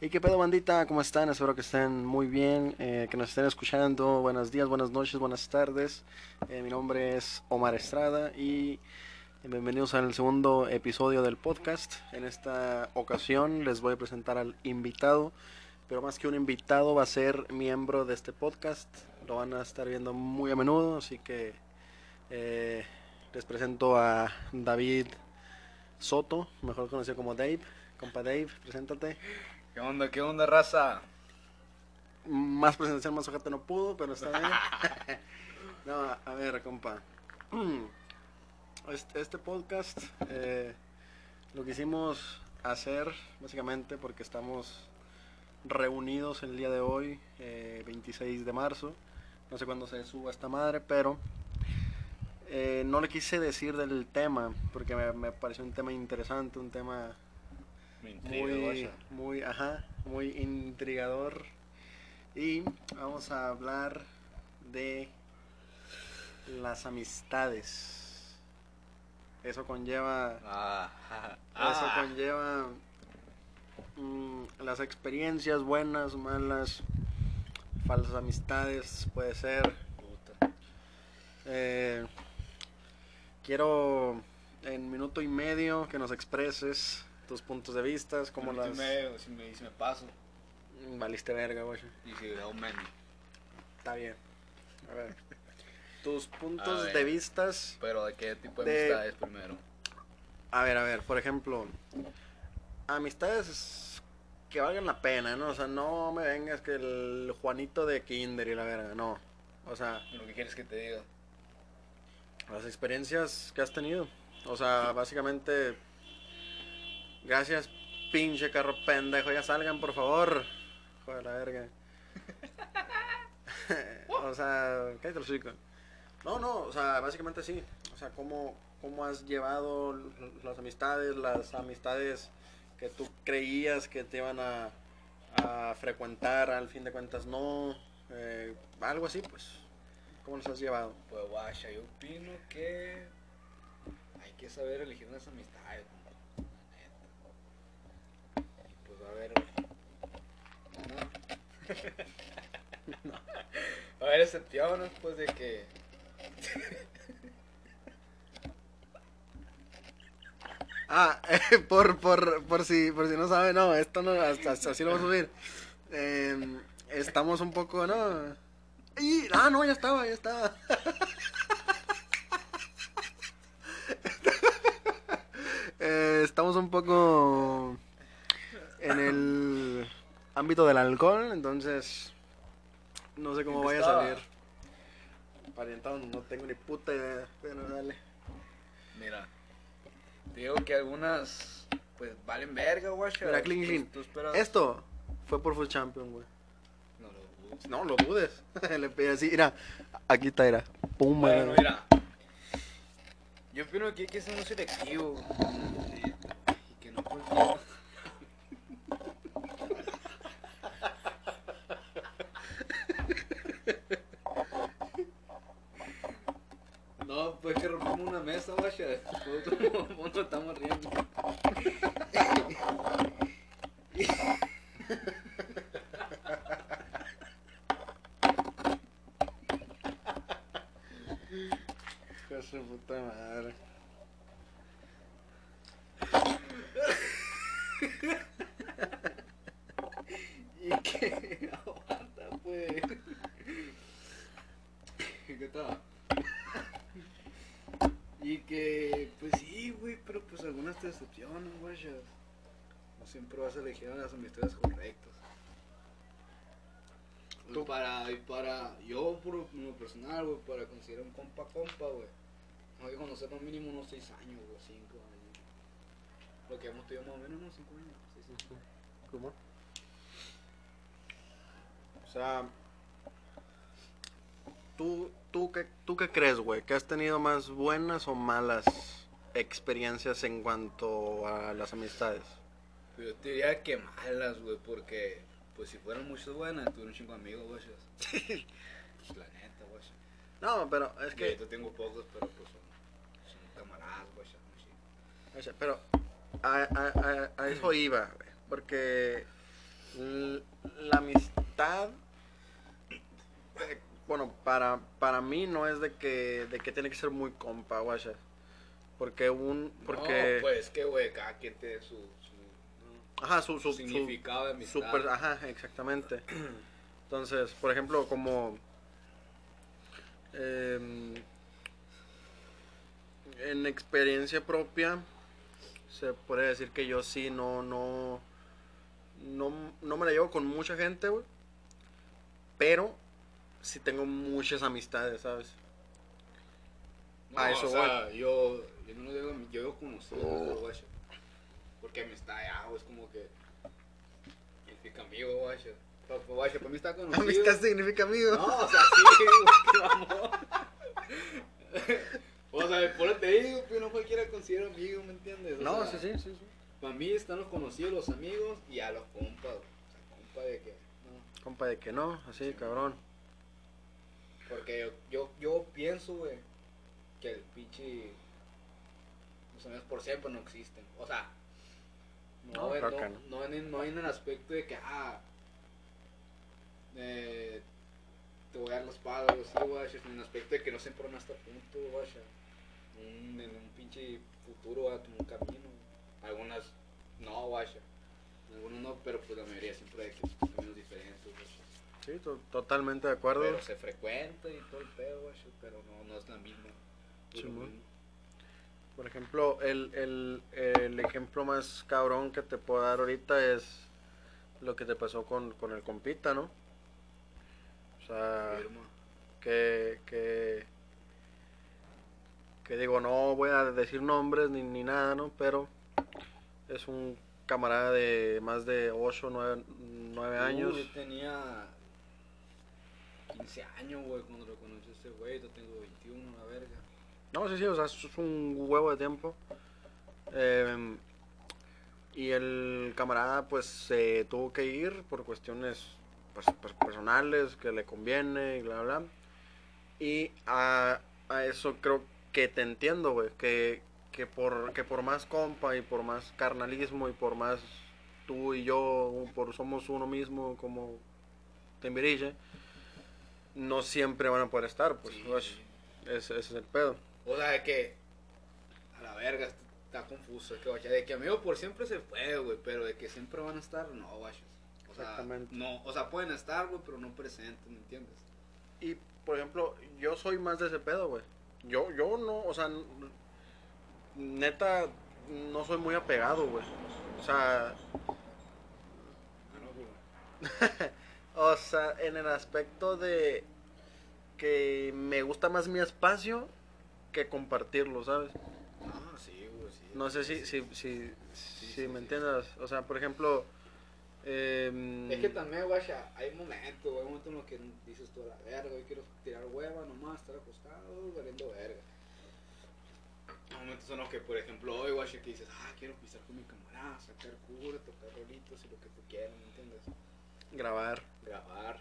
¿Y qué pedo, bandita? ¿Cómo están? Espero que estén muy bien, eh, que nos estén escuchando. Buenos días, buenas noches, buenas tardes. Eh, mi nombre es Omar Estrada y bienvenidos al segundo episodio del podcast. En esta ocasión les voy a presentar al invitado, pero más que un invitado va a ser miembro de este podcast. Lo van a estar viendo muy a menudo, así que eh, les presento a David Soto, mejor conocido como Dave. Compa Dave, preséntate. ¿Qué onda, qué onda, raza? Más presentación, más ojete no pudo, pero está bien. no, a ver, compa. Este, este podcast eh, lo quisimos hacer básicamente porque estamos reunidos el día de hoy, eh, 26 de marzo. No sé cuándo se suba esta madre, pero eh, no le quise decir del tema porque me, me pareció un tema interesante, un tema muy, muy, ajá, muy intrigador. Y vamos a hablar de las amistades. Eso conlleva, Ah, eso ah. conlleva mm, las experiencias buenas, malas, falsas amistades, puede ser. Eh, quiero en minuto y medio que nos expreses tus puntos de vista, como las... si me, si me paso. Valiste verga, güey. Y si da un menú. Está bien. A ver. Tus puntos ver. de vistas. Pero ¿de qué tipo de, De- amistades primero? A ver, a ver, por ejemplo, amistades que valgan la pena, ¿no? O sea, no me vengas que el Juanito de Kinder y la verga, no. O sea, Lo que quieres que te diga. las experiencias que has tenido. O sea, básicamente, gracias, pinche carro pendejo, ya salgan, por favor. Joder, la verga. o sea, cállate los hocico. No, no, o sea, básicamente sí. O sea, cómo, cómo has llevado las amistades, las amistades que tú creías que te iban a, a frecuentar, al fin de cuentas no. Eh, algo así, pues. ¿Cómo los has llevado? Pues guacha, yo opino que hay que saber elegir unas amistades. ¿no? La neta. A haber. No. A haber excepciones, pues de que. Ah, eh, por, por, por, si, por si no sabe, no, esto no, hasta, así lo voy a subir. Eh, estamos un poco, ¿no? Ah, no, ya estaba, ya estaba. Eh, estamos un poco en el ámbito del alcohol, entonces no sé cómo ¿En qué vaya a salir. Parientado, no tengo ni puta idea, pero dale. Mira, te digo que algunas, pues valen verga, guacha. Mira, clean, clean. Esto fue por Food Champion, güey. No lo dudes. No lo dudes. Le pedí así, mira, aquí está, era. Pum, Bueno, güey. mira. Yo opino que hay que ser muy selectivo. Y, y que no cualquiera. No, pues que rompimos una nos estamos riendo. Hijo de su puta madre. Y que aguanta, pues. ¿Qué tal? Y que, pues sí, güey, pero pues algunas te decepcionan, güey. No a las amistades correctas. Tú- Y para, y para, yo por lo personal, güey, para considerar un compa compa, güey. Hay que conocernos mínimo unos 6 años, güey, 5 años. Lo que hemos tenido más o menos unos 5 años, 6 años. ¿Cómo? O sea, ¿tú, tú, qué, ¿tú qué crees, güey? ¿Que has tenido más buenas o malas experiencias en cuanto a las amistades? Yo te diría que malas, güey, porque pues si fueran muchas buenas, tuve un chingo de amigos, güey. Pues, la neta, güey. No, pero es que... yo tengo pocos, pero pues son, son camaradas, güey. pero a, a, a, a eso iba, güey, porque La amistad, eh, bueno, para, para mí no es de que, de que tiene que ser muy compa, guacha. Porque un, porque, No, pues que, güey, cada quien tiene su. Ajá, su, su significado de amistad. Super, ajá, exactamente. Entonces, por ejemplo, como em, en experiencia propia, se puede decir que yo sí no, no, no, no me la llevo con mucha gente, güey. Pero sí tengo muchas amistades, ¿sabes? No, A eso o sea, yo, yo no lo digo, yo digo conocido, Oh. Porque amistad ya, güey, es como que significa amigo, güey. Para, güey, para mí está conocido. Amistad significa amigo. No, o sea, sí, mamón. O sea, por te digo, pero no cualquiera considera amigo, ¿me entiendes? O No, sea, sí, sí, sí, sí. Para mí están los conocidos, los amigos y a los compas. O sea, compa de que, no. Compa de que no, así, cabrón. Porque yo, yo, yo pienso, güey, que el pinche. Los amigos por siempre no existen. O sea, no, No, creo no, no. en, no en el aspecto de que, ah, eh, te voy a dar la espalda o así, sino en el aspecto de que no siempre van a estar juntos, güey. Un, en un pinche futuro, a un camino. Algunas no, güey. Algunos no, pero pues la mayoría siempre hay que caminos diferentes. Sí, to- totalmente de acuerdo. Pero se frecuenta y todo el pedo, pero no, no es la misma. Sí, Es lo mo. mismo. Por ejemplo, el, el, el ejemplo más cabrón que te puedo dar ahorita es lo que te pasó con, con el compita, ¿no? O sea, que, que, que digo, no voy a decir nombres ni, ni nada, ¿no? Pero es un camarada de más de 8, 9, 9 años. Yo tenía 15 años, güey, cuando lo conocí a ese güey. Yo tengo 21, la verga. No, sí, sí, o sea, es un huevo de tiempo. Eh, y el camarada pues se tuvo que ir por cuestiones pues, pues, personales que le conviene y bla, bla. Y a, a eso creo que te entiendo, güey, que, que, por, que por más compa y por más carnalismo y por más tú y yo, por somos uno mismo como Timbiriche, no siempre van a poder estar, pues, Sí, ese es el pedo. O sea, de que. A la verga, está confuso. Es que, guacha, de que amigo por siempre se fue, güey. Pero de que siempre van a estar, no, guachas. O sea, Exactamente. no, o sea, pueden estar, güey, pero no presentes, ¿me entiendes? Y, por ejemplo, yo soy más de ese pedo, güey. Yo, yo no, o sea, neta, no soy muy apegado, güey. O sea, o sea, en el aspecto de que me gusta más mi espacio que compartirlo, ¿sabes? Ah, sí, güey, sí. No sé si, si, si, si me entiendes. O sea, por ejemplo, em, Es que también, guacha, hay momentos, güey, hay momentos en los que dices tú a la verga, hoy quiero tirar hueva nomás, estar acostado, valiendo verga. Hay momentos en los que, por ejemplo, hoy, que dices, ah, quiero pisar con mi camarada, sacar cura, tocar rolitos y lo que tú quieras, ¿me entiendes? grabar. Grabar,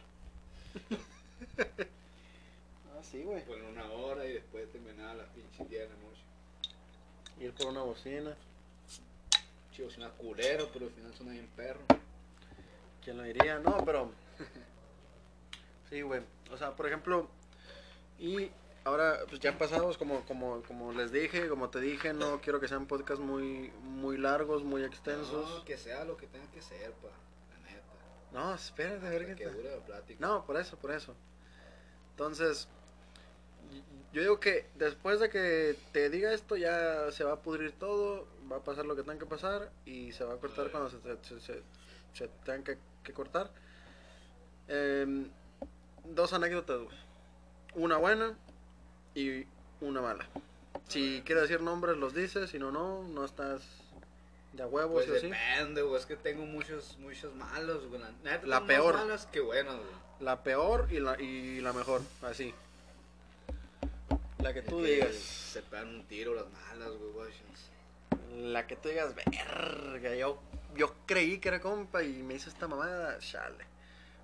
Ah, sí, güey. poner una hora y después terminar a las pinches 10 de la noche. Ir por una bocina. Chido, suena culero, pero al final suena bien perro. ¿Quién lo diría? No, pero. Sí, güey. O sea, por ejemplo. Y ahora, pues ya pasados, como, como, como les dije, como te dije, no quiero que sean podcasts muy, muy largos, muy extensos. No, que sea lo que tenga que ser, pa, la neta. No, espérate, Hasta verga. que dure la plática. No, por eso, por eso. Entonces, yo digo que después de que te diga esto, ya se va a pudrir todo, va a pasar lo que tenga que pasar y se va a cortar cuando se, se, se, se tengan que, que cortar. Em, dos anécdotas, güey. Una buena y una mala. Si quieres decir nombres, los dices, si no, no, no estás de a huevo, Pues sí depende, güey. Es que tengo muchos, muchos malos, güey. La, neta, peor. malas que buenas, güey. La peor y la, y la mejor, así. La que tú digas. Se pegan un tiro las malas, güey, güey. La que tú digas, verga, yo, yo creí que era compa y me hizo esta mamada, chale.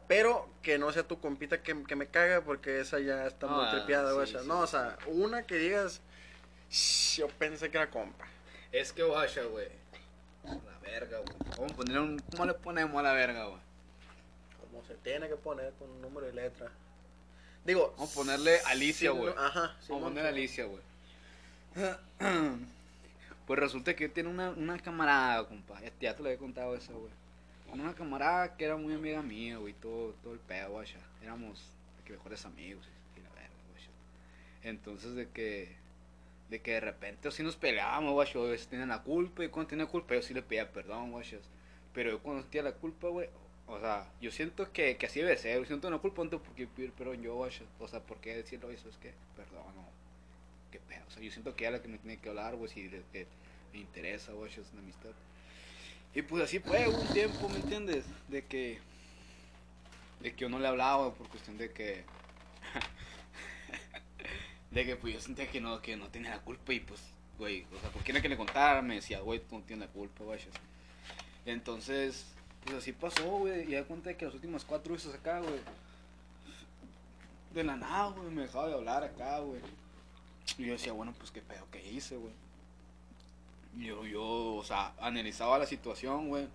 Pero que no sea tu compita que, que me caga porque esa ya está muy Ah, tripeada, sí, güey. sí, no, o sea, una que digas, "Shh, yo pensé que era compa. Es que, guacha, güey. La verga, güey. ¿Cómo, poner un- ¿Cómo le ponemos a la verga, güey? como se tiene que poner con número y letra. Digo, Vamos a ponerle Alicia, sí, güey. no- Ajá, Vamos a ponerle sí. Alicia, güey. Pues resulta que yo tenía una, una camarada, compa. Ya, te lo había contado eso, güey. Una camarada que era muy amiga mía, güey. Todo, todo el pedo, güey. Éramos que mejores amigos. Y la verga, güey. Entonces, de que. De que de repente así nos peleábamos, güey. Yo a veces tenía la culpa. Y cuando tenía culpa, yo sí le pedía perdón, güey. Pero yo cuando sentía la culpa, güey. O sea, yo siento que, que así debe ser. Yo siento no tengo por qué pedir perdón yo. O sea, ¿por qué decirlo eso? Es que, perdón, no qué pedo. O sea, yo siento que ella es la que me tiene que hablar, güey, si le, que me interesa, güey, es una amistad. Y pues así fue, un tiempo, ¿me entiendes? De que, de que yo no le hablaba, por cuestión de que, de que pues yo sentía que no, que no tenía la culpa y pues, güey, o sea, ¿por qué no que le contara? Me decía, güey, tú no tienes la culpa, güey. Entonces, pues así pasó, güey, y da cuenta de que las últimas cuatro veces acá, güey, de la nada, güey, me dejaba de hablar acá, güey. Y yo decía, bueno, pues qué pedo que hice, güey. Yo, yo, o sea, analizaba la situación, güey.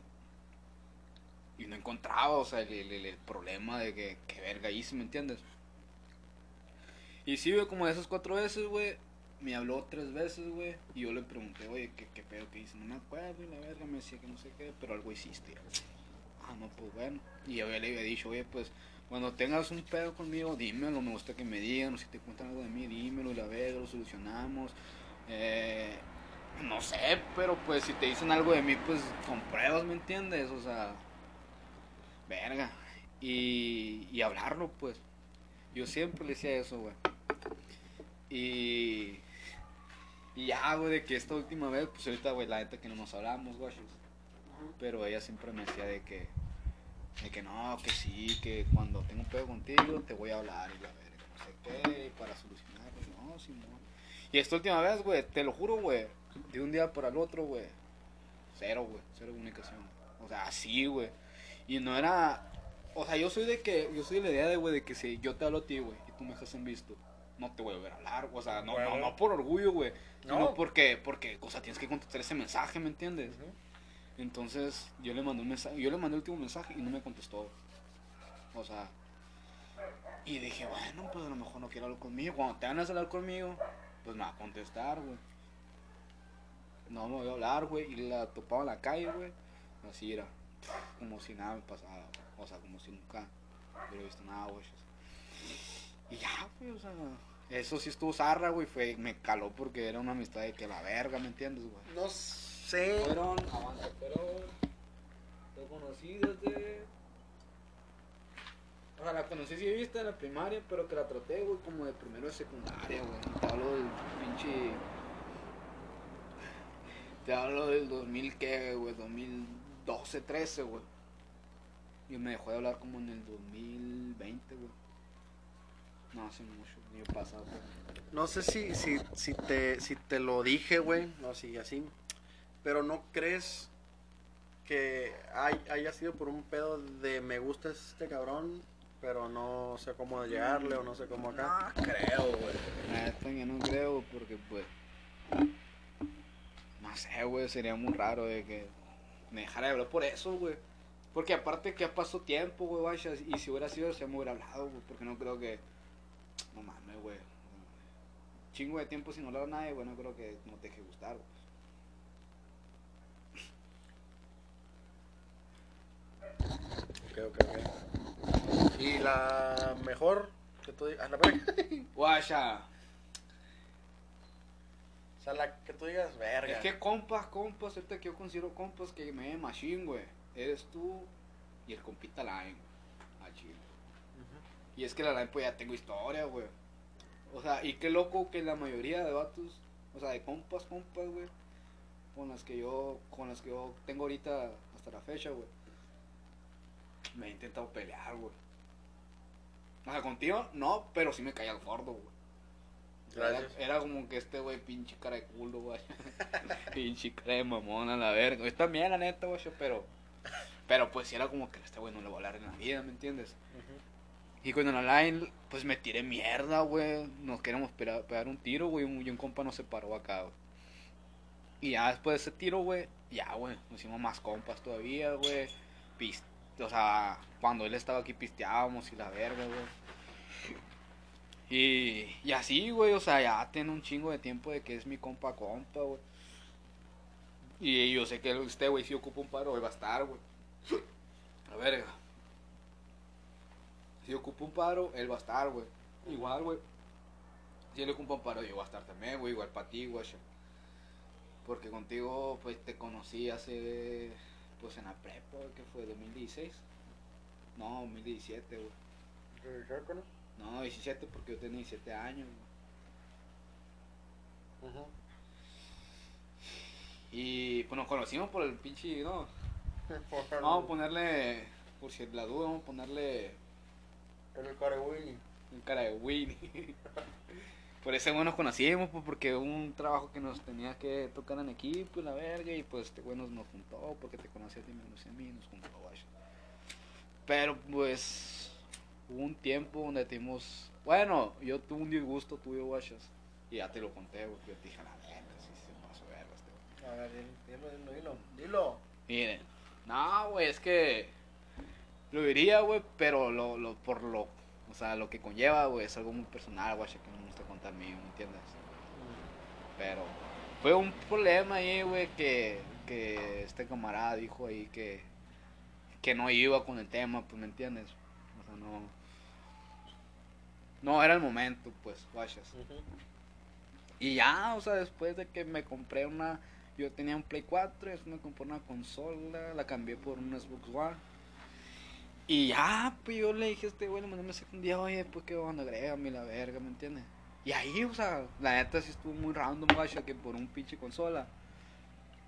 Y no encontraba, o sea, el, el- problema de que, que verga hice, ¿me entiendes? Y sí, güey, como de esas cuatro veces, güey, me habló tres veces, güey. Y yo le pregunté, oye, ¿qué, qué pedo que hice? No me acuerdo, y la verga me decía que no sé qué, pero algo hiciste. Ah, no, pues bueno. Y yo ya le había dicho, oye, pues cuando tengas un pedo conmigo, dímelo, me gusta que me digan, o si te cuentan algo de mí, dímelo y la verga, lo solucionamos. Eh, no sé, pero pues si te dicen algo de mí, pues con pruebas, ¿me entiendes? O sea, verga. Y, y hablarlo, pues. Yo siempre le decía eso, güey. Y, y ya, güey, de que esta última vez, pues ahorita, güey, la neta que no nos hablamos, güey. Pero ella siempre me decía de que, de que no, que sí, que cuando tengo un pedo contigo te voy a hablar y la verga, no sé qué, para solucionarlo. No, Simón. Y esta última vez, güey, te lo juro, güey, de un día para el otro, güey, cero, güey, cero comunicación. O sea, así, güey. Y no era, o sea, yo soy de que, yo soy de la idea de, güey, de que si yo te hablo a ti, güey, y tú me dejas en visto, no te voy a volver a hablar, o sea, no, no, Bueno. no por orgullo, güey, sino No. porque, porque, o sea, tienes que contestar ese mensaje, ¿me entiendes? Ujú. Entonces yo le mandé un mensaje, yo le mandé el último mensaje y no me contestó. O sea, y dije, bueno, pues a lo mejor no quiere hablar conmigo. Cuando te van a hablar conmigo, pues me va a contestar, güey. No me voy a hablar, güey. Y la topaba en la calle, güey. Así era, como si nada me pasaba. O sea, como si nunca hubiera visto nada, güey. Y ya, güey, o sea, eso sí estuvo zarra, güey. Fue, me caló porque era una amistad de que la verga, ¿me entiendes, güey? No sé. Fueron, avanza, fueron, lo conocí desde, o sea, la conocí sí vista en la primaria, pero que la traté, güey, como de primero de secundaria, güey. Te hablo del pinche, te hablo del 2000, ¿qué, güey? 2012, 13, güey. Y me dejó de hablar como en el 2020, güey. No hace mucho, ni pasado. güey. No sé si, si, si, te, si te lo dije, güey, no, si así, pero no crees que hay, haya sido por un pedo de me gusta este cabrón, pero no sé cómo llegarle o no sé cómo acá. No creo, güey. La neta yo no creo porque pues no sé, güey, sería muy raro de que me dejara de hablar por eso, güey. Porque aparte que ya pasó tiempo, güey, vaya, y si hubiera sido, se me hubiera hablado, güey, porque no creo que no mames, güey. Chingo de tiempo sin hablar a nadie, güey, no creo que no te deje gustar, güey. Ok, ok, ok. Y la mejor que tú digas, a la verga. Guacha, o sea, la que tú digas, verga. es que compas, compas, ahorita que yo considero compas que me machine, güey. Eres tú y el compita Line, güey. A Chile. Ujú. Y es que la verdad, pues ya tengo historia, güey. O sea, y qué loco que la mayoría de vatos, o sea, de compas, compas, güey, con las que yo, con las que yo tengo ahorita hasta la fecha, güey, me he intentado pelear, güey. O sea, contigo, no, pero sí me caía el gordo, güey. Era, como que este, güey, pinche cara de culo, güey. pinche cara de mamón a la verga. Está bien, la neta, güey, pero, pero pues sí era como que este güey no le hablar en la vida, ¿me entiendes? Y con el line, pues me tiré mierda, güey. Nos queríamos pera- pegar un tiro, güey. Y un compa nos separó acá, güey. Y ya después de ese tiro, güey, ya, güey. Nos hicimos más compas todavía, güey. Pis- o sea, cuando él estaba aquí pisteábamos y la verga, güey. Y, y así, güey, o sea, ya tiene un chingo de tiempo de que es mi compa compa, güey. Y yo sé que este güey si ocupa un paro, hoy va a estar, güey. La verga. Si ocupa un paro, él va a estar, güey. Igual, güey. Si él ocupa un paro, yo voy a estar también, güey. Igual para ti, güey. Porque contigo, pues, te conocí hace, pues, en la prepa, güey, que fue 2016. No, 2017, güey. No, 17 porque yo tenía 17 años, güey. Ujú. Y pues nos conocimos por el pinche, no. Vamos a ponerle, por si la duda, vamos a ponerle El Carewini. un cara de Winnie. por ese güey nos conocimos, pues porque un trabajo que nos tenía que tocar en equipo y la verga. Y pues este güey nos, nos juntó, porque te conocía a ti, me conocía a mí, nos juntó, güey. Pero pues hubo un tiempo donde tuvimos, bueno, yo tuve un disgusto tuyo, guachas. Y ya te lo conté, güey. Yo te dije, la verga, sí se pasó verga este güey. A ver, dilo, dilo, dilo. Dilo. Miren, no, güey, es que lo diría, güey, pero lo, lo, por lo, sea, lo que conlleva, güey, es algo muy personal, güey, que no me gusta contar mío, ¿me entiendes? Pero fue un problema ahí, güey, que, que este camarada dijo ahí que, que no iba con el tema, pues, ¿me entiendes? O sea, no, no era el momento, pues, guachas. Y ya, o sea, después de que me compré una. Yo tenía un Play 4, después me compré una consola, la cambié por un Xbox One. Y ya, pues yo le dije a este güey, le mandé un mensaje un día, oye, pues qué onda, agrégame la verga, ¿me entiendes? Y ahí, o sea, la neta sí estuvo muy random, guacha, que por un pinche consola.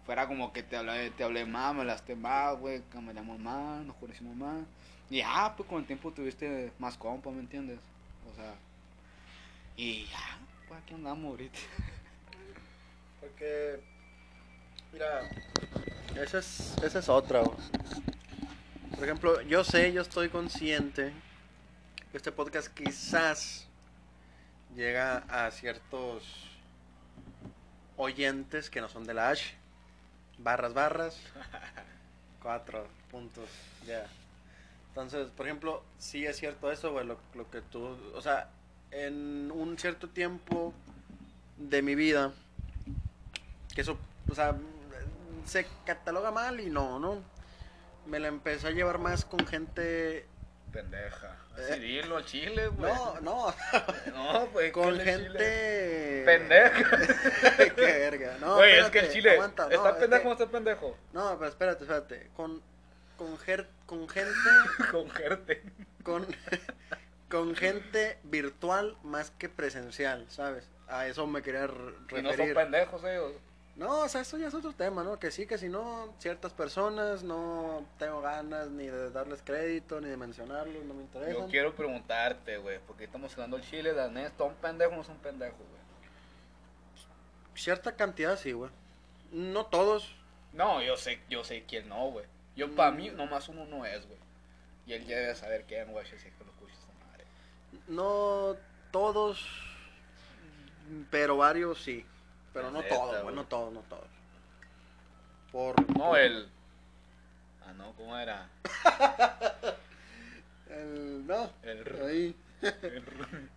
Fuera como que te hablé, te hablé más, me lasté más, güey, caminamos más, nos conocimos más. Y ya, pues con el tiempo tuviste más compa, ¿me entiendes? O sea, y ya, pues aquí andamos ahorita. Porque, mira, esa es, esa es otra. güey. Por ejemplo, yo sé, yo estoy consciente que este podcast quizás llega a ciertos oyentes que no son de la H. Barras, barras. Cuatro puntos, ya. Entonces, por ejemplo, sí es cierto eso, güey, lo, lo que tú, o sea, en un cierto tiempo de mi vida, que eso, o sea, se cataloga mal y no, ¿no? Me la empecé a llevar más con gente, Pendeja. Así Así dilo al chile, güey. no, no, no, pues. con gente... Pendeja. Qué verga, no, Güey, es que el chile. aguanta, no, ¿Está es pendejo o está pendejo? No, pero espérate, espérate, con, con, ger- con gente, Con gente. con, con gente virtual más que presencial, ¿sabes? A eso me quería re- Y no son referir. pendejos ellos. No, o sea, eso ya es otro tema, ¿no? Que sí, que si no, ciertas personas no tengo ganas ni de darles crédito, ni de mencionarlos, no me interesan. Yo quiero preguntarte, güey, porque estamos hablando del chile, la neta, ¿son pendejos o no son pendejos, güey? Cierta cantidad sí, güey. No todos. No, yo sé, yo sé quién no, güey. Yo, para Mm. mí, nomás uno no es, güey. Y él ya debe saber quién, güey, si es que lo escucha esta madre. No todos, pero varios sí. Pero no Neta, todos, güey, no todos, no todos. Por... No, el... Ah, no, ¿cómo era? El... No, El... r- ahí. el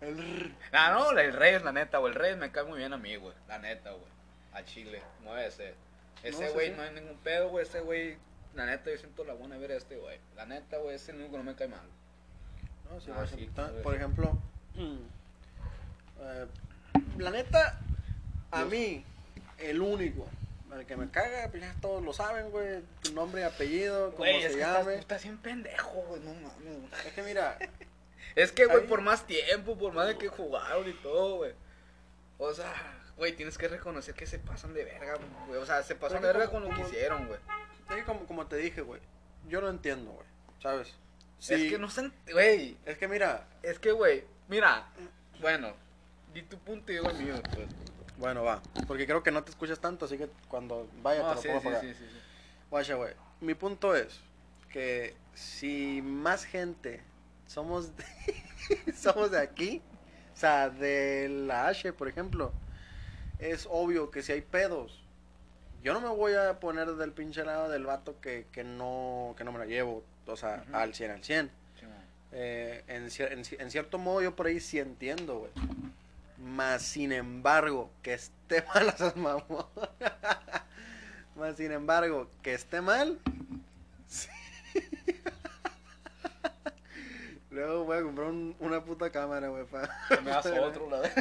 El... Ah, no, el Reyes, la neta, güey. El Reyes me cae muy bien a mí, güey. La neta, güey. A Chile, ser. Ese No, sí, güey no, hay ningún pedo, güey. Ese güey, la neta, yo siento la buena ver a este güey. La neta, güey, ese único no me cae mal. No, sí, Ah, por sí, ejemplo, por ejemplo, eh, la neta, a mí, el único, el que me caga, pues ya todos lo saben, güey, tu nombre y apellido, cómo se es que llame. estás, estás bien pendejo, güey. No mames. Es que mira, Es que, güey, por más tiempo, por más de que jugaron y todo, güey. O sea, güey, tienes que reconocer que se pasan de verga, güey. O sea, se pasan de verga como- con lo que hicieron, güey. es que como, como te dije, güey, yo lo entiendo, güey, ¿sabes? Es Sí, que no se... Güey, es que mira, es que, güey, mira. Bueno, di tu punto y yo el mío, pues. Bueno, va, porque creo que no te escuchas tanto, así que cuando vaya No, te lo sí, puedo sí, sí, sí, sí. Guacha, güey. Mi punto es que si más gente somos de, somos de aquí, o sea, de la H, por ejemplo, es obvio que si hay pedos, yo no me voy a poner del pinche lado del vato que, que no que no me la llevo o sea, al 100 al 100. Sí. Eh, en, en en cierto modo yo por ahí sí entiendo, güey. Más sin embargo, que esté mal esas mamón. Más sin embargo, que esté mal. sí. Luego voy a comprar un- una puta cámara, güey. Me das otro, la.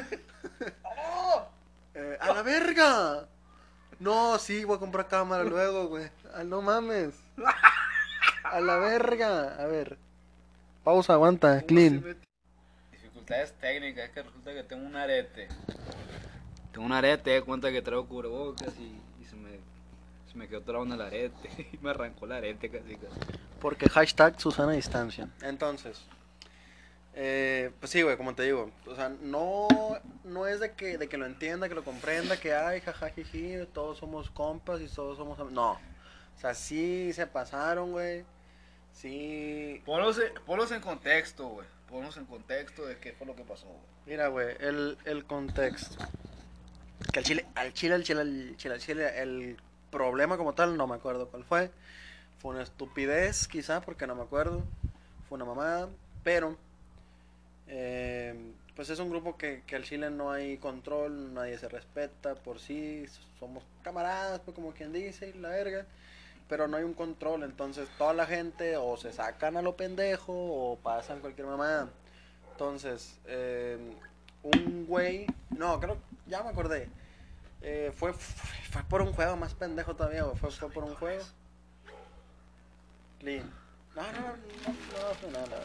Eh, ¡A la verga! No, sí, voy a comprar cámara luego, güey. Ah, no mames. A la verga. A ver. Pausa, aguanta, clean. Dificultades técnicas, es que resulta que tengo un arete. Tengo un arete, de cuenta que traigo cubrebocas y, y se, me, se me quedó trabado en el arete. Y me arrancó el arete casi casi. Porque hashtag Susana Distancia. Entonces, eh, pues sí, güey, como te digo, o sea, no, no es de que, de que lo entienda, que lo comprenda, que ay, jajajiji, todos somos compas y todos somos... am-". No, o sea, sí se pasaron, güey. Sí. Ponlos, en- ponlos en contexto, güey. Ponlos en contexto de qué fue lo que pasó. Mira, güey, el, el contexto. Que al chile, al chile, al chile, al chile, al chile, el problema como tal, no me acuerdo cuál fue. Fue una estupidez, quizá, porque no me acuerdo. Fue una mamada, pero. eh, pues es un grupo que, que al chile no hay control, nadie se respeta por sí, somos camaradas, pues como quien dice, y la verga. Pero no hay un control, entonces toda la gente o se sacan a lo pendejo o pasan cualquier mamada. Entonces, eh, un güey, no, creo, ya me acordé. Eh, fue, fue por un juego más pendejo todavía, fue, fue por un juego. Clean. No, no, no, no, no nada.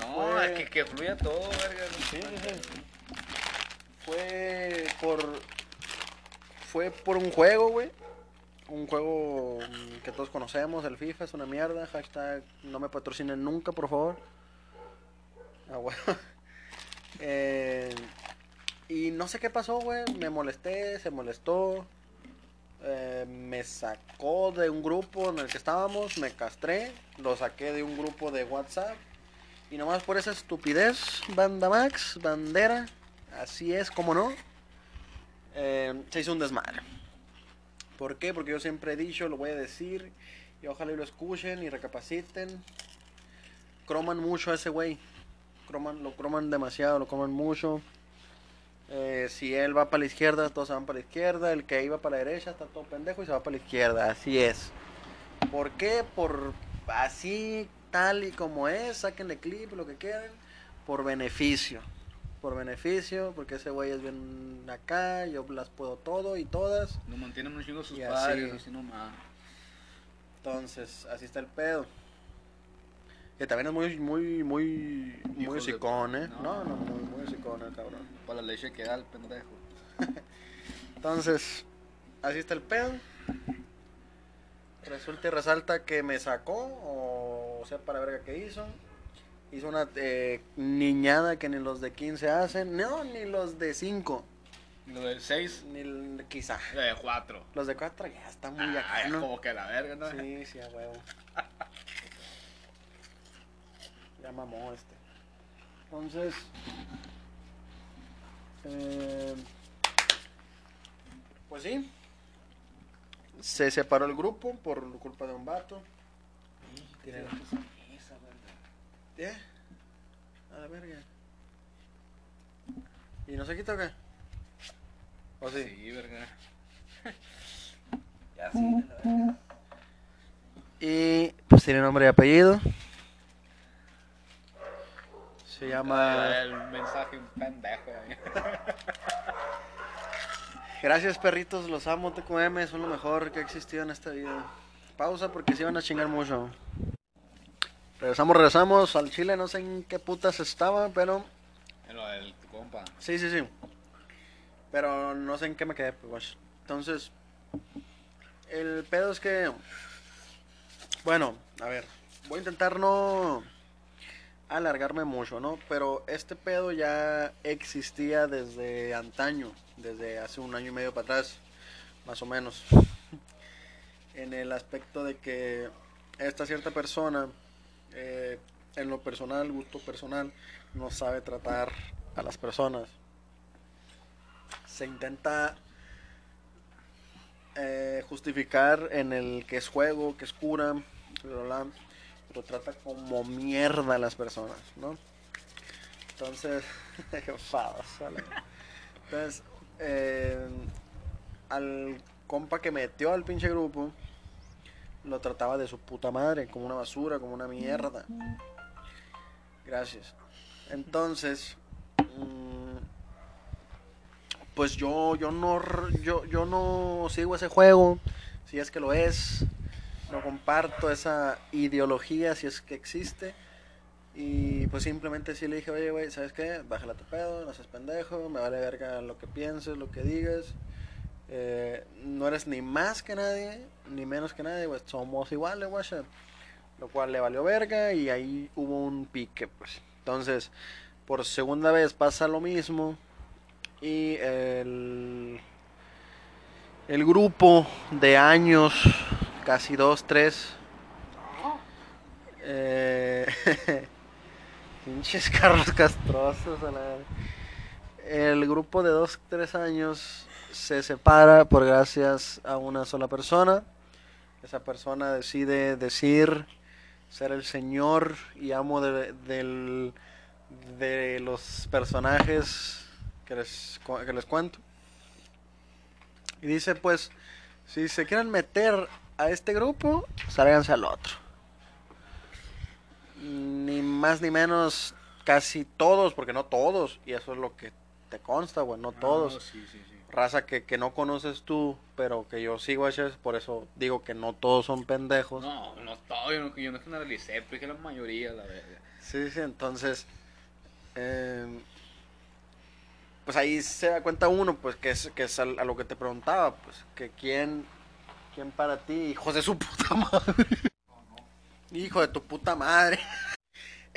No, Fue- es que, que fluya todo, verga. Sí, sí, sí. Fue por. Fue por un juego, güey. Un juego que todos conocemos, el FIFA, es una mierda. Hashtag no me patrocinen nunca, por favor. Ah, bueno. Eh, y no sé qué pasó, güey. Me molesté, se molestó. Eh, me sacó de un grupo en el que estábamos, me castré, lo saqué de un grupo de WhatsApp. Y nomás por esa estupidez, Banda Max, bandera, así es, como no, eh, se hizo un desmadre. ¿Por qué? Porque yo siempre he dicho, lo voy a decir, y ojalá y lo escuchen y recapaciten. Croman mucho a ese güey. Croman, lo croman demasiado, lo croman mucho. Eh, si él va para la izquierda, todos se van para la izquierda. El que iba para la derecha está todo pendejo y se va para la izquierda. Así es. ¿Por qué? Por así, tal y como es. Sáquenle clip, lo que quieran. Por beneficio. Por beneficio, porque ese güey es bien acá. Yo las puedo todo y todas. Nos mantienen un chingo sus Y así. padres, así nomás. Entonces, así está el pedo. Que también es muy, muy, muy, muy de- hocicón, ¿eh? no. No, no, muy, muy hocicón el cabrón. Para la leche que da el pendejo. Entonces, así está el pedo. Resulta y resalta que me sacó, o, sea, para verga que hizo. Hizo una eh, niñada que ni los de 15 hacen. No, ni los de 5. Y lo del 6, Ni el- quizá. lo de 4. Los de 4 ya está muy Ah, acá, ¿no? como que la verga, ¿no? Sí, sí, a huevo. Ya mamó este. Entonces. eh, pues sí. Se separó el grupo por culpa de un vato. Tiene-. ¿Eh? A la verga. ¿Y no se quita o qué? ¿O sí? Sí, verga. ya sí, de la verga. Y pues tiene nombre y apellido. Se llama. El mensaje un pendejo. Gracias perritos, los amo, TQM, son lo mejor que ha existido en esta vida. Pausa porque se van a chingar mucho. Regresamos, regresamos al Chile, no sé en qué putas estaba, pero En Lo del tu compa. sí, sí, sí. Pero no sé en qué me quedé, pues. Entonces, el pedo es que, bueno, a ver, voy a intentar no alargarme mucho, ¿no? Pero este pedo ya existía desde antaño, desde hace un año y medio para atrás, más o menos. En el aspecto de que esta cierta persona, eh, en lo personal, gusto personal, no sabe tratar a las personas. Se intenta eh, justificar en el que es juego, que es cura, bla, bla, pues trata como mierda a las personas, ¿no? Entonces, Entonces, eh, al compa que metió al pinche grupo, lo trataba de su puta madre, como una basura, como una mierda. Gracias. Entonces, mm, pues yo, yo no, yo, yo no sigo ese juego, si es que lo es. No comparto esa ideología, si es que existe. Y pues simplemente sí le dije, oye, güey, ¿sabes qué? Bájala tu pedo, no seas pendejo, me vale verga lo que pienses, lo que digas. Eh, no eres ni más que nadie, ni menos que nadie, pues somos iguales, guacha. Lo cual le valió verga y ahí hubo un pique, pues. Entonces, por segunda vez pasa lo mismo. Y el, el grupo de años, casi dos, tres. Eh, pinches carros castrosos a la verga. El grupo de dos, tres años se separa por gracias a una sola persona. Esa persona decide decir ser el señor y amo de, del- de los personajes que les, que les cuento. Y dice pues, si se quieren meter a este grupo, sálganse al otro. Ni más ni menos, casi todos, porque no todos, y eso es lo que te consta, güey, no todos No, sí, sí, sí. raza que, que no conoces tú, pero que yo sigo a por eso digo que no todos son pendejos. No, no todo, yo no, yo no generalicé, pero dije la mayoría, la verdad. Sí, sí, entonces, eh, pues ahí se da cuenta uno, pues que es, que es al- a, lo que te preguntaba, pues que quién, quién para ti, hijos de su puta madre. Hijo de tu puta madre.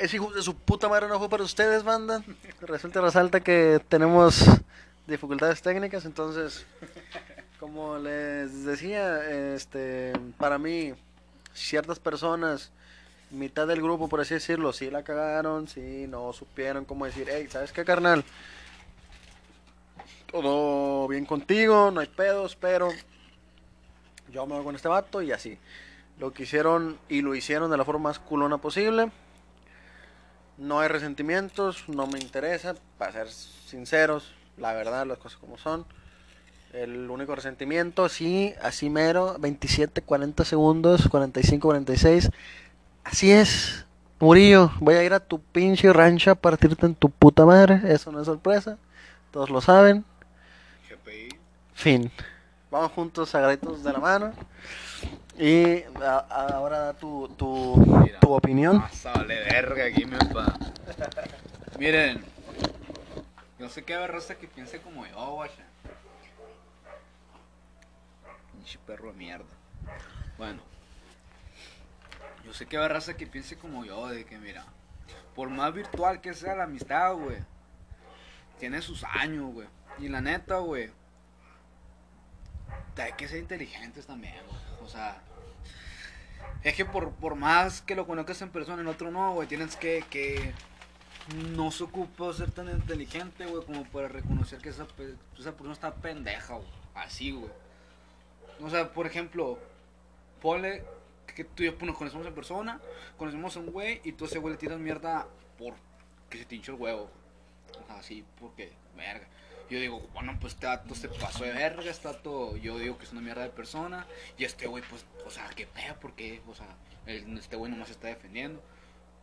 Ese hijo de su puta madre no fue para ustedes, banda. Resulta resalta que tenemos dificultades técnicas, entonces, como les decía, este, para mí, ciertas personas, mitad del grupo, por así decirlo, sí la cagaron, sí no supieron cómo decir, hey, ¿sabes qué, carnal? Todo bien contigo, no hay pedos, pero yo me voy con este vato y así. Lo que hicieron y lo hicieron de la forma más culona posible. No hay resentimientos, no me interesa, para ser sinceros, la verdad, las cosas como son. El único resentimiento, sí, así mero, 27, 40 segundos, 45, 46. Así es, Murillo, voy a ir a tu pinche rancho a partirte en tu puta madre, eso no es sorpresa, todos lo saben. GPI. Fin. Vamos juntos agarritos de la mano. Y a- a- ahora da tu, tu, Mira. tu opinión. Vas a vale verga aquí, mi papá. Miren, yo sé que hay raza que piense como yo, guacha. Pinche perro de mierda. Bueno, yo sé que hay raza que piense como yo, de que mira, por más virtual que sea la amistad, güey, tiene sus años, güey. Y la neta, güey, hay que ser inteligentes también, güey. O sea, es que por, por más que lo conozcas en persona, en otro no, güey, tienes que, que no se ocupa ser tan inteligente, güey, como para reconocer que esa, esa persona está pendeja, güey. Así, güey. O sea, por ejemplo, ponle que tú y yo pues, nos conocemos en persona, conocemos a un güey y tú ese güey le tiras mierda por que se te hinchó el huevo. O así, porque, verga. Yo digo, bueno, pues este vato se pasó de verga, este vato, yo digo que es una mierda de persona, y este güey, pues, o sea, qué pedo, porque, o sea, este güey nomás se está defendiendo.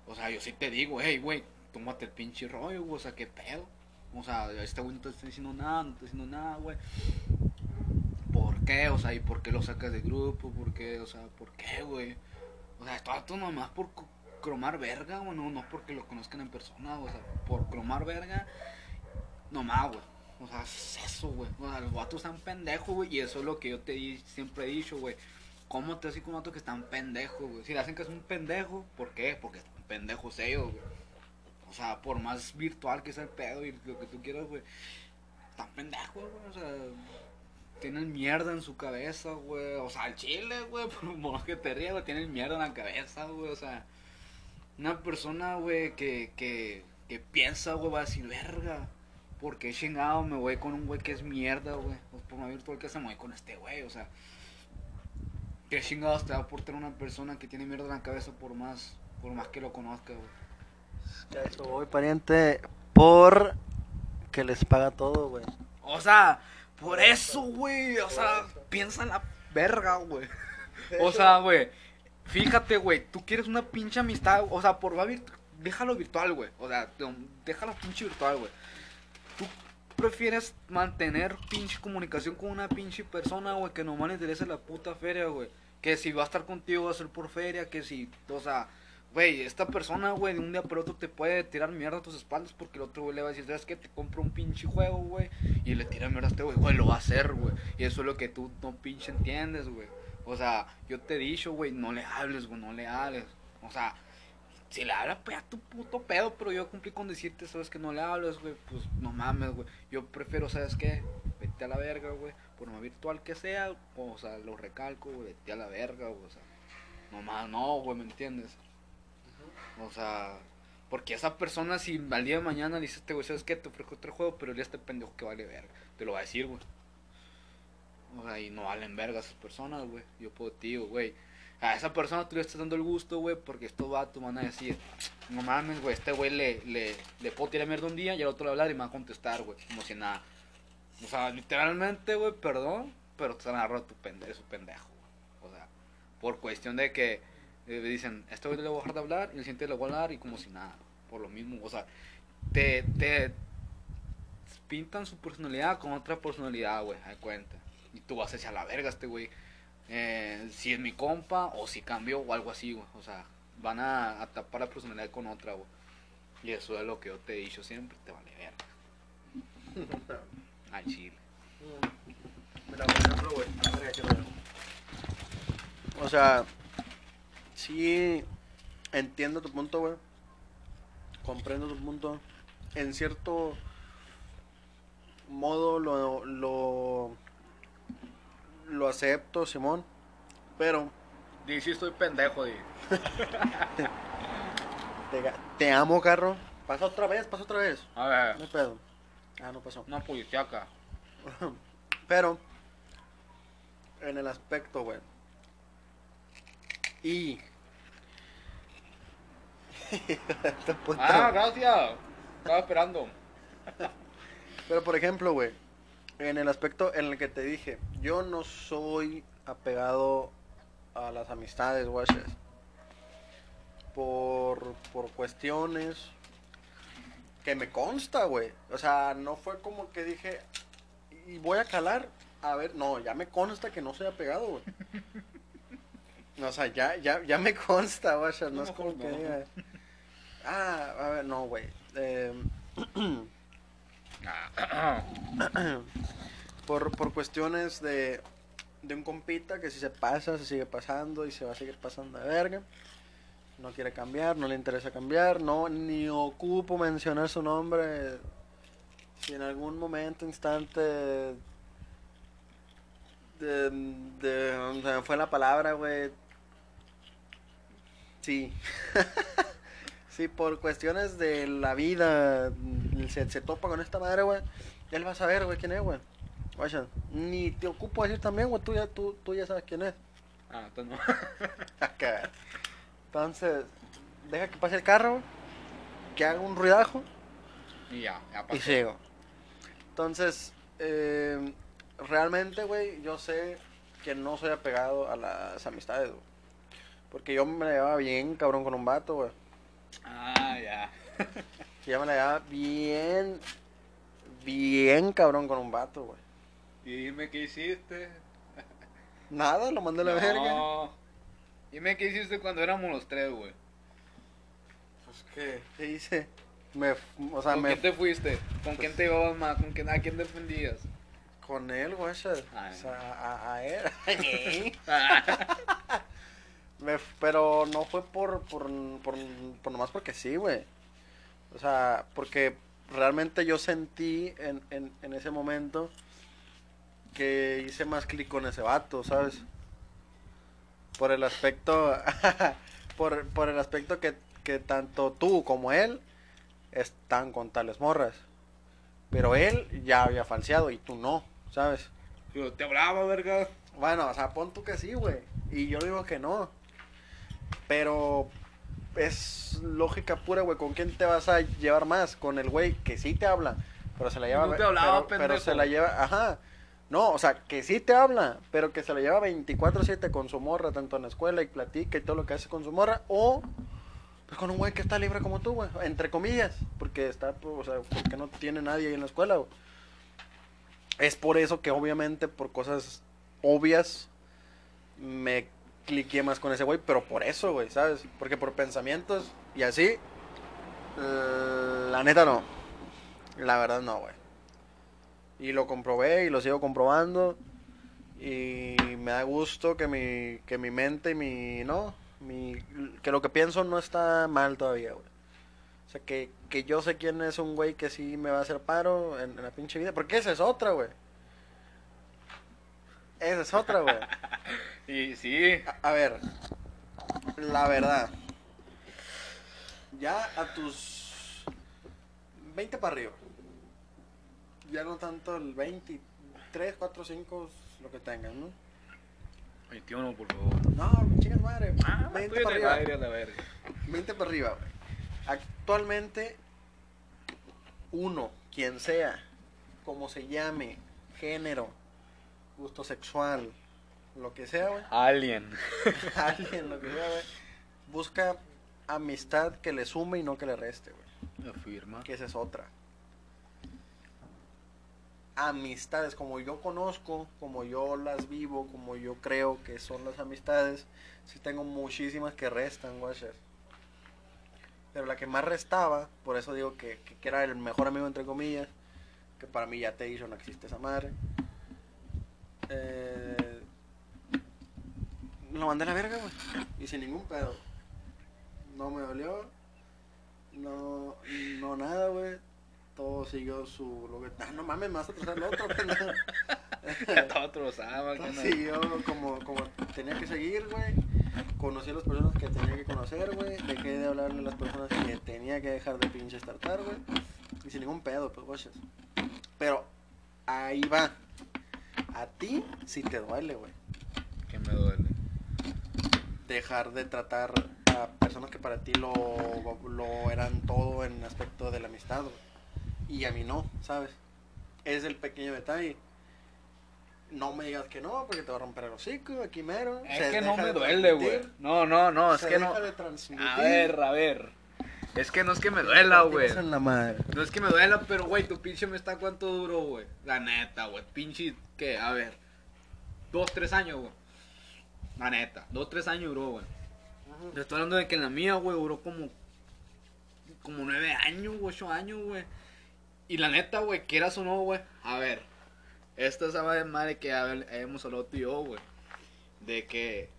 O sea, yo sí te digo, hey, güey, tómate el pinche rollo, güey, o sea, qué pedo. O sea, este güey no te está diciendo nada, no te está diciendo nada, güey. ¿Por qué? O sea, ¿y por qué lo sacas del grupo? ¿Por qué? O sea, ¿por qué, güey? O sea, todo esto nomás por cromar verga, güey, no, no porque lo conozcan en persona, o sea, por cromar verga, nomás, güey. O sea, es eso, güey. O sea, los vatos están pendejos, güey, y eso es lo que yo te siempre he dicho, güey. ¿Cómo te así con vatos que están pendejos, güey? Si le hacen que es un pendejo, ¿por qué? Porque están pendejos ellos, güey. O sea, por más virtual que sea el pedo y lo que tú quieras, güey. Están pendejos, güey. O sea, tienen mierda en su cabeza, güey. O sea, el chile, güey, por más que te rías, güey, tienen mierda en la cabeza, güey. O sea, una persona, güey, que, que, que piensa, güey, va a decir, verga. ¿Por qué chingado me voy con un güey que es mierda, güey? O por más virtual que sea, me voy con este güey, o sea. ¿Qué chingados te va a aportar una persona que tiene mierda en la cabeza por más Por más que lo conozca, güey. Que a eso voy, pariente, por que les paga todo, güey. O sea, por eso, güey. O sea, piensa en la verga, güey. O sea, güey. Fíjate, güey. Tú quieres una pinche amistad. O sea, por va virtu- déjalo virtual, güey. O sea, déjalo pinche virtual, güey. Tú prefieres mantener pinche comunicación con una pinche persona, güey, que nomás le interesa la puta feria, güey. Que si va a estar contigo va a ser por feria, que si, o sea, güey, esta persona, güey, de un día para otro te puede tirar mierda a tus espaldas porque el otro güey le va a decir, ¿sabes qué? Te compro un pinche juego, güey, y le tira mierda a este güey, güey, lo va a hacer, güey. Y eso es lo que tú no pinche entiendes, güey. O sea, yo te he dicho, güey, no le hables, güey, no le hables. O sea, si le hablas, pues ya tu puto pedo, pero yo cumplí con decirte, sabes que no le hables, güey, pues no mames, güey. Yo prefiero, ¿sabes qué? Vete a la verga, güey, por más virtual que sea, o sea, lo recalco, güey, vete a la verga, güey, o sea, no más, no, güey, ¿me entiendes? O sea, porque esa persona, si al día de mañana le dice este güey, ¿sabes qué? Te ofrezco otro juego, pero el este pendejo que vale verga, te lo va a decir, güey. O sea, y no valen verga esas personas, güey. Yo puedo, tío, güey. A esa persona tú le estás dando el gusto, güey, porque estos vatos van a decir, no mames, güey, este güey le, le, le puedo tirar mierda un día y al otro le hablar y me va a contestar, güey, como si nada. O sea, literalmente, güey, perdón, pero te van a agarrar tu pendejo, su pendejo. O sea, por cuestión de que eh, dicen, este güey le voy a dejar de hablar y el siguiente le voy a hablar y como si nada. Por lo mismo, o sea, te, te pintan su personalidad con otra personalidad, güey, de cuenta. Y tú vas hacia la verga este güey. Eh, si es mi compa o si cambio o algo así, güey. O sea, van a, a tapar la personalidad con otra, güey. Y eso es lo que yo te he dicho siempre, te vale verga. Al chile. Güey, verga, quiero ver. O sea, sí entiendo tu punto, güey. Comprendo tu punto. En cierto modo lo, lo, lo acepto, Simón. Pero Di, sí estoy pendejo, di. te, amo, carro. Pasa otra vez, pasa otra vez. A ver, No hay pedo. Ah, no pasó. una policíaca. Pero, en el aspecto, güey. Y. Ah, gracias. Estaba esperando. Pero, por ejemplo, güey. En el aspecto en el que te dije, yo no soy apegado a las amistades, guaches. Por, por cuestiones que me consta, güey. O sea, no fue como que dije, y voy a calar. A ver, no, ya me consta que no soy apegado, güey. O sea, ya, ya, ya me consta, güey. No, No, es como mejor que no. diga, Ah, a ver, no, güey. Eh, por, por cuestiones de, de un compita que si se pasa, se sigue pasando y se va a seguir pasando de verga. No quiere cambiar, no le interesa cambiar, no ni ocupo mencionar su nombre. Si en algún momento, instante, de, de, me fue la palabra, güey. Sí. sí, por cuestiones de la vida, se, se topa con esta madre, güey. Él va a saber, güey, quién es, güey. Guacha, ni te ocupo decir también, güey, tú ya, tú, tú ya sabes quién es. Ah, entonces no. Acá. Entonces, deja que pase el carro, güey, que haga un ruidajo Y ya, ya pasó. y sigo. Entonces, eh, realmente, güey, yo sé que no soy apegado a las amistades, güey. Porque yo me llevaba bien, cabrón, con un vato, güey. Ah, ya. Yo me la llevaba bien, bien, cabrón, con un vato, güey. Y dime qué hiciste. Nada, lo mandé a la No. verga. Dime qué hiciste cuando éramos los tres, güey. Pues, ¿qué? ¿Qué hice? Me, o sea, ¿Con me... quién te fuiste? ¿Con quién te llevabas más? ¿Con quién, ¿A quién defendías? Con él, güey. O sea, Ay. a, a él. Me pero no fue por, por, por, por nomás porque sí, güey. O sea, porque realmente yo sentí en, en, en ese momento que hice más clic con ese vato, ¿sabes? Por el aspecto, por, por el aspecto que, que tanto tú como él están con tales morras. Pero él ya había falseado y tú no, ¿sabes? Yo te hablaba, verga. Bueno, o sea, pon tú que sí, güey. Y yo digo que no. Pero es lógica pura, güey. ¿Con quién te vas a llevar más? Con el güey que sí te habla, pero se la lleva. No te hablaba, pero, se la lleva, ajá. No, o sea, que sí te habla, pero que se la lleva 24-7 con su morra, tanto en la escuela y platica y todo lo que hace con su morra, o pues, con un güey que está libre como tú, güey, entre comillas, porque está, pues, o sea, porque no tiene nadie ahí en la escuela, güey. Es por eso que obviamente por cosas obvias me cliqué más con ese güey, pero por eso, güey, ¿sabes? Porque por pensamientos y así, la neta no. La verdad no, güey. Y lo comprobé y lo sigo comprobando. Y me da gusto que mi, que mi mente y mi, ¿no? Mi, que lo que pienso no está mal todavía, güey. O sea, que, que yo sé quién es un güey que sí me va a hacer paro en, en la pinche vida. Porque esa es otra, güey. Esa es otra, güey. Y sí. A, a ver, la verdad. Ya a tus 20 para arriba. Ya no tanto el 23, 4, 5, lo que tengas, ¿no? 21, por favor. No, chingas madre. Ah, 20 estoy para arriba. la verga. 20 para arriba, güey. Actualmente, uno, quien sea, como se llame, género, gusto sexual, lo que sea, güey. Alien. alguien, lo que sea, güey, busca amistad que le sume y no que le reste, güey. Afirma. Que esa es otra. Amistades, como yo conozco, como yo las vivo, como yo creo que son las amistades, sí tengo muchísimas que restan, guachas. Pero la que más restaba, por eso digo que, que, que era el mejor amigo, entre comillas, que para mí ya te hizo, no existe esa madre. Eh, lo mandé a la verga, güey. Y sin ningún pedo. No me dolió. No, no nada, güey. Todo siguió su... Lo que, ah, no mames, me vas a trazar el otro, pendejo. Todo trozaba, Todo no. siguió como, como tenía que seguir, güey. Conocí a las personas que tenía que conocer, güey. Dejé de hablarle a las personas que tenía que dejar de pinche tratar, güey. Y sin ningún pedo, pues, guachas. Pero ahí va. A ti sí te duele, güey. Que me duele. dejar de tratar a personas que para ti lo, lo eran todo en aspecto de la amistad, güey. Y a mí no, ¿sabes? Es el pequeño detalle. No me digas que no, porque te va a romper el hocico, aquí mero. Es Se que no me duele, güey. No, no, no, es que no. de transmitir. A ver, a ver. Es que no es que me duela, güey. No es que me duela, pero, güey, tu pinche me está cuánto duró, güey. La neta, güey. Pinche, ¿qué? A ver. Dos, tres años, güey. La neta. Dos, tres años duró, güey. Te estoy hablando de que en la mía, güey, duró como. Como nueve años, ocho años, güey. Y la neta, güey, quieras o no, güey. A ver. Esta es esa de madre que hab- hemos hablado tú y yo, güey. De que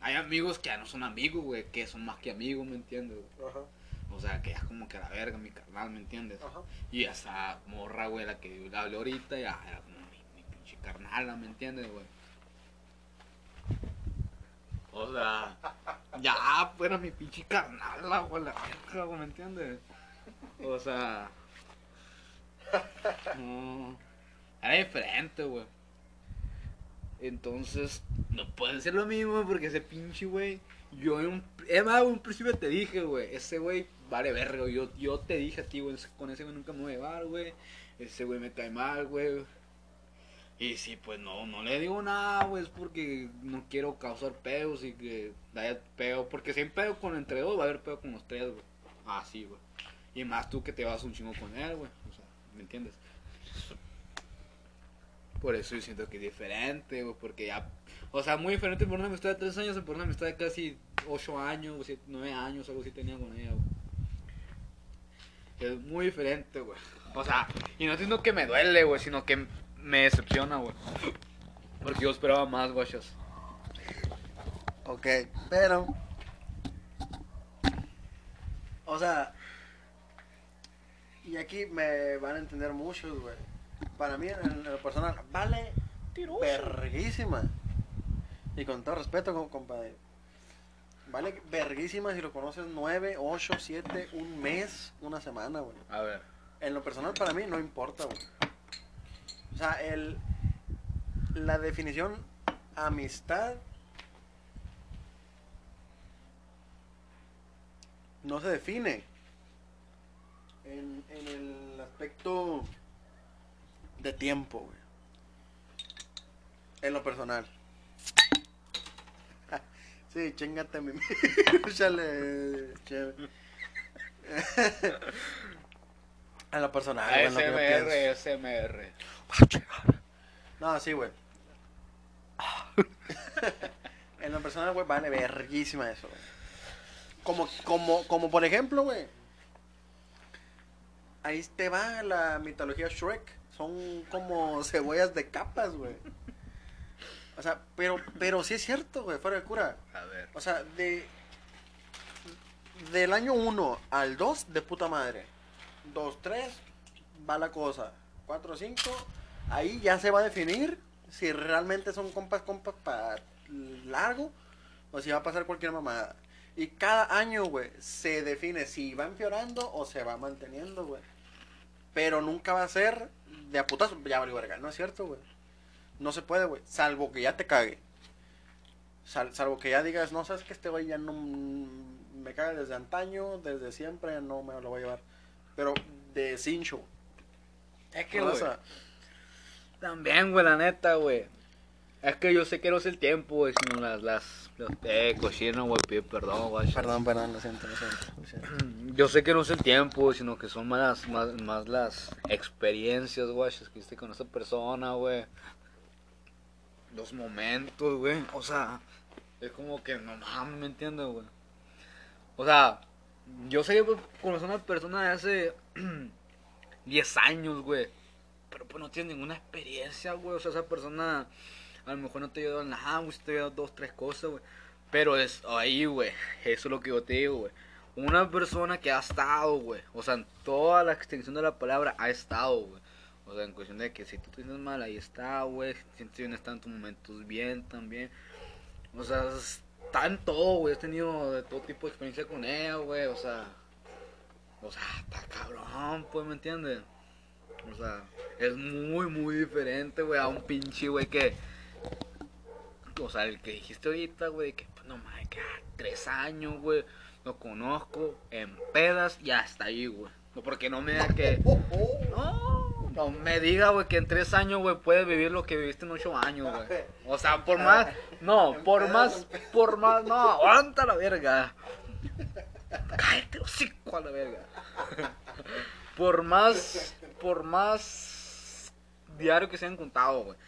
hay amigos que ya no son amigos, güey. Que son más que amigos, ¿me entiendes? güey? Ajá, O sea, que ya es como que la verga, mi carnal, ¿me entiendes? ajá. Y esa morra, güey, la que le hablé ahorita, ya era como mi, mi pinche carnala, ¿me entiendes, güey? O sea, ya fuera mi pinche carnala, güey, la verga, güey, ¿me entiendes? O sea, no, era diferente, güey. Entonces, no puede ser lo mismo porque ese pinche, güey, yo en un, güey, un principio te dije, güey, ese güey vale verga, yo, yo te dije a ti, güey, con ese güey nunca me voy a llevar, güey, ese güey me cae mal, güey. Y sí, pues no, no le digo nada, güey, es porque no quiero causar pedos y que haya pedo, porque si hay pedo con entre dos, va a haber pedo con los tres, güey. Así, güey. Y más tú que te vas un chingo con él, güey, o sea, ¿me entiendes? Por eso yo siento que es diferente, güey, porque ya... O sea, muy diferente por una amistad de tres años por una amistad de casi ocho años, o siete, nueve años, algo así tenía con ella, güey. Es muy diferente, güey. O sea, y no siento que me duele, güey, sino que me decepciona, güey. Porque yo esperaba más, guachas. Ok, pero. O sea. Y aquí me van a entender muchos, güey. Para mí, en, lo personal, vale verguísima. Y con todo respeto, com- compadre. Vale verguísima si lo conoces 9, 8, 7, un mes, una semana, güey. A ver. En lo personal para mí no importa, güey. O sea, el la definición amistad no se define en, en el aspecto de tiempo, güey. En lo personal. Sí, chingate mi. Chale, chévere. En lo personal. ASMR, ASMR. No, sí, güey. en lo personal, güey, vale verguísima eso, güey. Como, como, como por ejemplo, güey. Ahí te va la mitología Shrek. Son como cebollas de capas, güey. O sea, pero, pero sí es cierto, güey, fuera de cura. A ver. O sea, de. Del año 1 al 2, de puta madre. 2, 3, va la cosa. 4, 5, ahí ya se va a definir si realmente son compas, compas para largo o si va a pasar cualquier mamada. Y cada año, güey, se define si va empeorando o se va manteniendo, güey. Pero nunca va a ser de a putazo, ya valió verga, ¿no es cierto, güey? No se puede, güey, salvo que ya te cague. Sal- salvo que ya digas, no, sabes que este güey ya no me caga desde antaño, desde siempre, no me lo voy a llevar. Pero de cincho. Es que, güey, sea, también, güey, la neta, güey. Es que yo sé que no es el tiempo, güey, sino las, las, los, eh, cochino, güey, perdón, güey. perdón, perdón, lo siento, lo siento. lo siento. Yo sé que no es el tiempo, güey, sino que son más, más, más las experiencias, güey, que viste con esa persona, güey. Los momentos, güey. O sea, es como que, no mames, ¿me entiendes, güey? O sea, yo sé que pues, a una persona de hace 10 años, güey. Pero pues no tiene ninguna experiencia, güey. O sea, esa persona a lo mejor no te ayudó en nada, güey. Te ayudó dos, tres cosas, güey. Pero es ahí, güey. Eso es lo que yo te digo, güey. Una persona que ha estado, güey. O sea, en toda la extensión de la palabra ha estado, güey. O sea, en cuestión de que si tú tienes mal, ahí está, güey. Si tienes tantos momentos bien también. O sea, está en todo, güey. He tenido de todo tipo de experiencia con ella, güey. O sea, o sea, está cabrón, pues, ¿me entiendes? O sea, es muy, muy diferente, güey, a un pinche, güey, que... O sea, el que dijiste ahorita, güey, que, pues, no mames, que ah, tres años, güey, lo conozco en pedas y hasta ahí, güey. No, porque no me diga que... No, no me diga, güey, que en tres años, güey, puedes vivir lo que viviste en ocho años, güey. O sea, por más... No, por más... Por más... No, aguanta la verga. Cállate, hocico a la verga. Por más... Por más... Diario que se han contado, güey.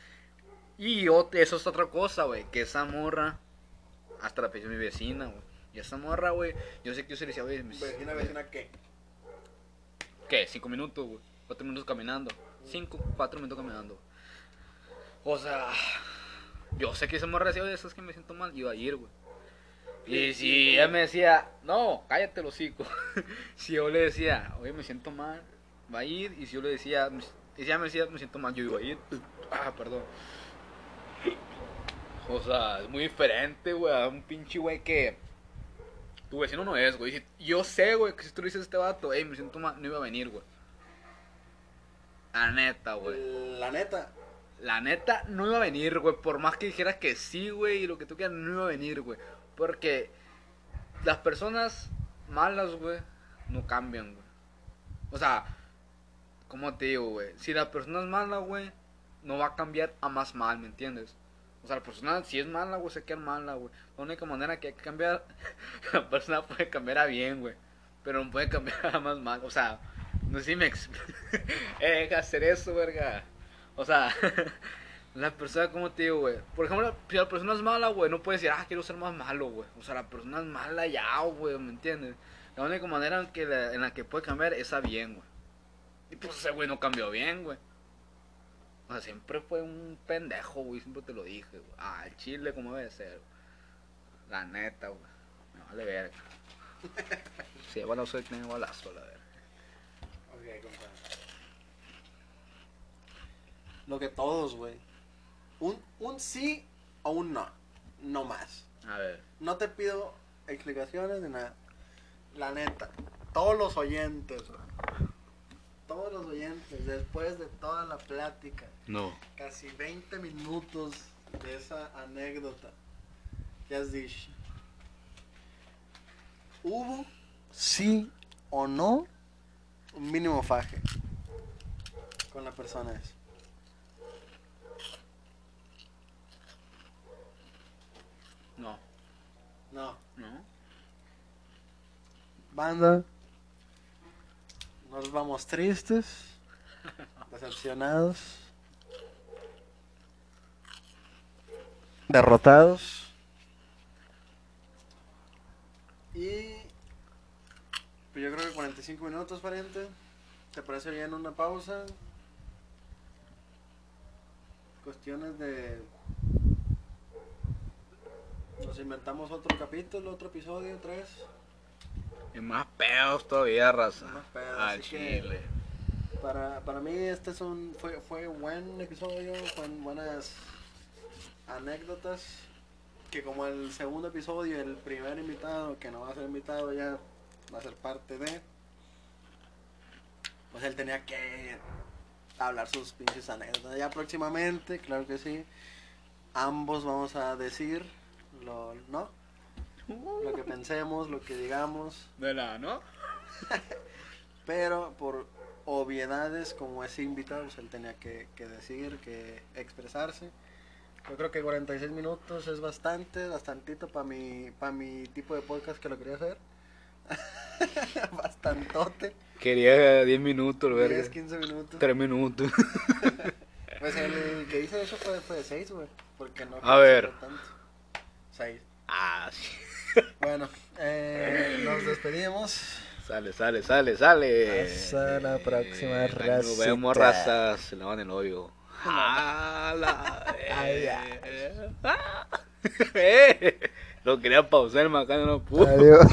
Y eso es otra cosa, güey. Que esa morra... Hasta la pidió mi vecina, güey. Y esa morra, güey. Yo sé que yo se le decía, güey... Vecina, vecina, ¿qué? ¿Qué? Cinco minutos, güey. Cuatro minutos caminando. Cinco, cuatro minutos caminando. O sea, yo sé que esa morra decía, eso es que me siento mal, iba a ir, güey. Y si ella me decía, no, cállate los hocico. si yo le decía, oye, me siento mal, va a ir. Y si yo le decía, si ella me decía, me siento mal, yo iba a ir. Ah, perdón. O sea, es muy diferente, güey, a un pinche güey que tu vecino no es, güey. Yo sé, güey, que si tú le dices a este vato, hey, me siento mal, no iba a venir, güey. La neta, güey. La neta. La neta, no iba a venir, güey. Por más que dijeras que sí, güey, y lo que tú quieras, no iba a venir, güey. Porque las personas malas, güey, no cambian, güey. O sea, ¿cómo te digo, güey? Si la persona es mala, güey, no va a cambiar a más mal, ¿me entiendes? O sea, la persona, si es mala, güey, se queda mala, güey. La única manera que hay que cambiar, la persona puede cambiar a bien, güey. Pero no puede cambiar a más mal. O sea, no sé si me eh, hacer eso, verga. O sea, la persona, ¿cómo te digo, güey? Por ejemplo, si la persona es mala, güey, no puede decir, ah, quiero ser más malo, güey. O sea, la persona es mala ya, güey, ¿me entiendes? La única manera en, que la, que puede cambiar es a bien, güey. Y pues ese güey no cambió bien, güey. O sea, siempre fue un pendejo, güey, siempre te lo dije, güey. Ah, el chile como debe ser. La neta, güey. Me vale verga. Si bueno, soy que me balazo, la. Compadre. Lo que todos, güey. Un, un sí o un no. No más. A ver. No te pido explicaciones ni nada. La neta. Todos los oyentes, güey. Todos los oyentes, después de toda la plática, No. casi 20 minutos de esa anécdota que has dicho. ¿Hubo sí o no un mínimo faje con la persona esa. No, No. no. Banda, nos vamos tristes, decepcionados, derrotados. Y pues yo creo que 45 minutos, pariente. ¿Te parece bien una pausa? Cuestiones de... Nos inventamos otro capítulo, otro episodio, tres. Y más pedos todavía, raza. Más pedos, que- chile. Para, para mí este es un, fue, fue buen episodio, fueron buenas anécdotas. Que como el segundo episodio, el primer invitado, que no va a ser invitado ya, va a ser parte de... Pues él tenía que hablar sus pinches anécdotas. Ya próximamente, claro que sí. Ambos vamos a decir lo, ¿no? Lo que pensemos, lo que digamos. De la, ¿no? Pero por obviedades como ese invitado, pues él tenía que, que decir, que expresarse. Yo creo que 46 minutos es bastante, bastantito para mi, para mi tipo de podcast que lo quería hacer. Bastantote. Quería 10 minutos, 10, verga. 15 minutos. 3 minutos. Pues el que hice eso fue, fue de 6, güey. Porque no A ver. tanto. 6. ah, sí. Bueno, eh, nos despedimos. Sale, sale, sale, sale. Hasta la próxima, Eh, Nos racita. vemos, razas. Se lavan el hoyo. ¡Hala! Ay, eh. Eh, Lo quería pausar, el macano no pudo. Adiós.